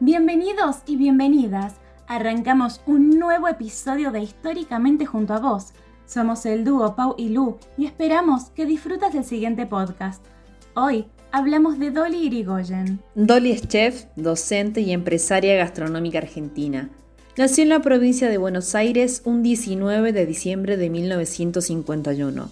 Bienvenidos y bienvenidas. Arrancamos un nuevo episodio de Históricamente junto a vos. Somos el dúo Pau y Lu y esperamos que disfrutes del siguiente podcast. Hoy hablamos de Dolly Irigoyen. Dolly es chef, docente y empresaria gastronómica argentina. Nació en la provincia de Buenos Aires un 19 de diciembre de 1951.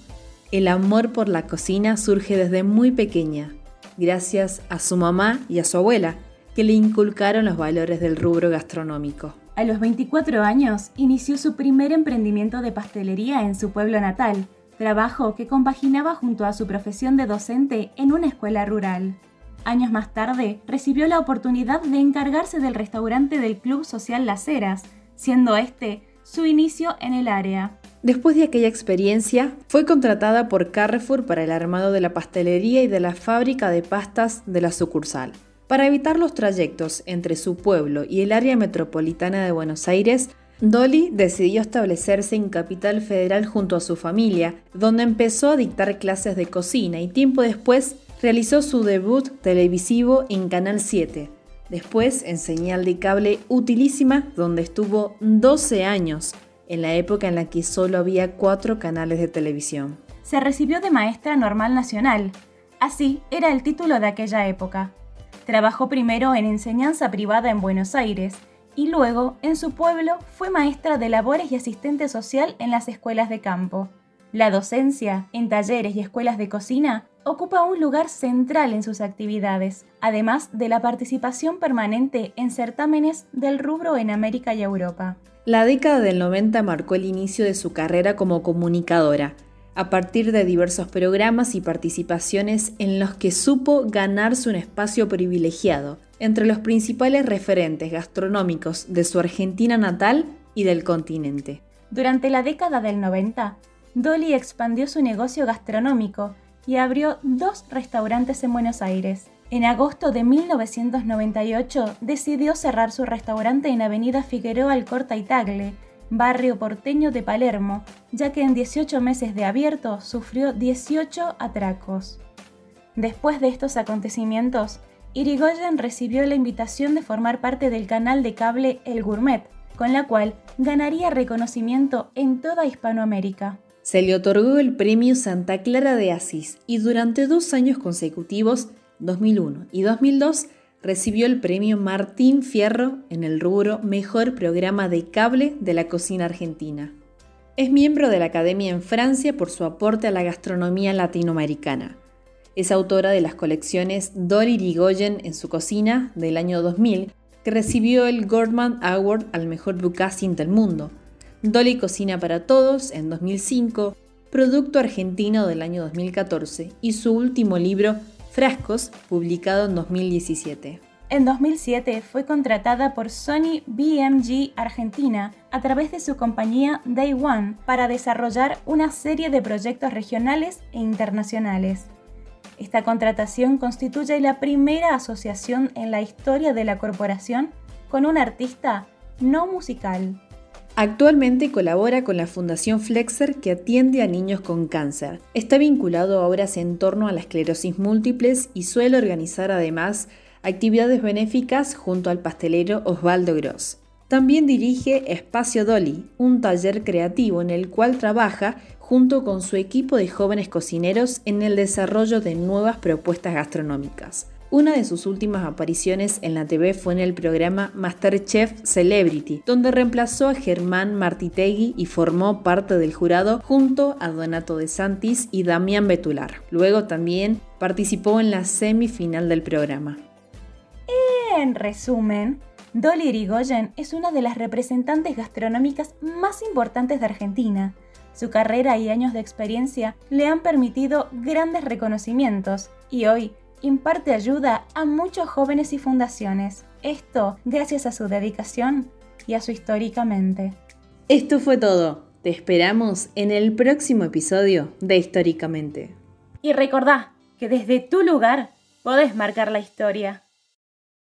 El amor por la cocina surge desde muy pequeña, gracias a su mamá y a su abuela, que le inculcaron los valores del rubro gastronómico. A los 24 años inició su primer emprendimiento de pastelería en su pueblo natal, trabajo que compaginaba junto a su profesión de docente en una escuela rural. Años más tarde, recibió la oportunidad de encargarse del restaurante del Club Social Las Heras, siendo este su inicio en el área. Después de aquella experiencia, fue contratada por Carrefour para el armado de la pastelería y de la fábrica de pastas de la sucursal. Para evitar los trayectos entre su pueblo y el área metropolitana de Buenos Aires, Dolly decidió establecerse en Capital Federal junto a su familia, donde empezó a dictar clases de cocina y tiempo después realizó su debut televisivo en Canal 7. Después en señal de cable utilísima, donde estuvo 12 años, en la época en la que solo había cuatro canales de televisión. Se recibió de maestra normal nacional. Así era el título de aquella época. Trabajó primero en enseñanza privada en Buenos Aires y luego en su pueblo fue maestra de labores y asistente social en las escuelas de campo. La docencia, en talleres y escuelas de cocina, ocupa un lugar central en sus actividades, además de la participación permanente en certámenes del rubro en América y Europa. La década del 90 marcó el inicio de su carrera como comunicadora, a partir de diversos programas y participaciones en los que supo ganarse un espacio privilegiado entre los principales referentes gastronómicos de su Argentina natal y del continente. Durante la década del 90, Dolly expandió su negocio gastronómico y abrió dos restaurantes en Buenos Aires. En agosto de 1998 decidió cerrar su restaurante en Avenida Figueroa Alcorta y Tagle, barrio porteño de Palermo, ya que en 18 meses de abierto sufrió 18 atracos. Después de estos acontecimientos, Irigoyen recibió la invitación de formar parte del canal de cable El Gourmet, con la cual ganaría reconocimiento en toda Hispanoamérica. Se le otorgó el premio Santa Clara de Asís y durante dos años consecutivos, 2001 y 2002, recibió el premio Martín Fierro en el rubro Mejor Programa de Cable de la Cocina Argentina. Es miembro de la Academia en Francia por su aporte a la gastronomía latinoamericana. Es autora de las colecciones Dolly Rigoyen en su cocina del año 2000, que recibió el Gordman Award al mejor bucassing del mundo. Dolly Cocina para Todos en 2005, Producto Argentino del año 2014 y su último libro Frascos, publicado en 2017. En 2007 fue contratada por Sony BMG Argentina a través de su compañía Day One para desarrollar una serie de proyectos regionales e internacionales. Esta contratación constituye la primera asociación en la historia de la corporación con un artista no musical. Actualmente colabora con la Fundación Flexer que atiende a niños con cáncer. Está vinculado a obras en torno a la esclerosis múltiples y suele organizar además actividades benéficas junto al pastelero Osvaldo Gross. También dirige Espacio Dolly, un taller creativo en el cual trabaja junto con su equipo de jóvenes cocineros en el desarrollo de nuevas propuestas gastronómicas. Una de sus últimas apariciones en la TV fue en el programa Masterchef Celebrity, donde reemplazó a Germán Martitegui y formó parte del jurado junto a Donato De Santis y Damián Betular. Luego también participó en la semifinal del programa. En resumen, Dolly Irigoyen es una de las representantes gastronómicas más importantes de Argentina. Su carrera y años de experiencia le han permitido grandes reconocimientos y hoy imparte ayuda a muchos jóvenes y fundaciones. Esto gracias a su dedicación y a su históricamente. Esto fue todo. Te esperamos en el próximo episodio de Históricamente. Y recordá que desde tu lugar podés marcar la historia.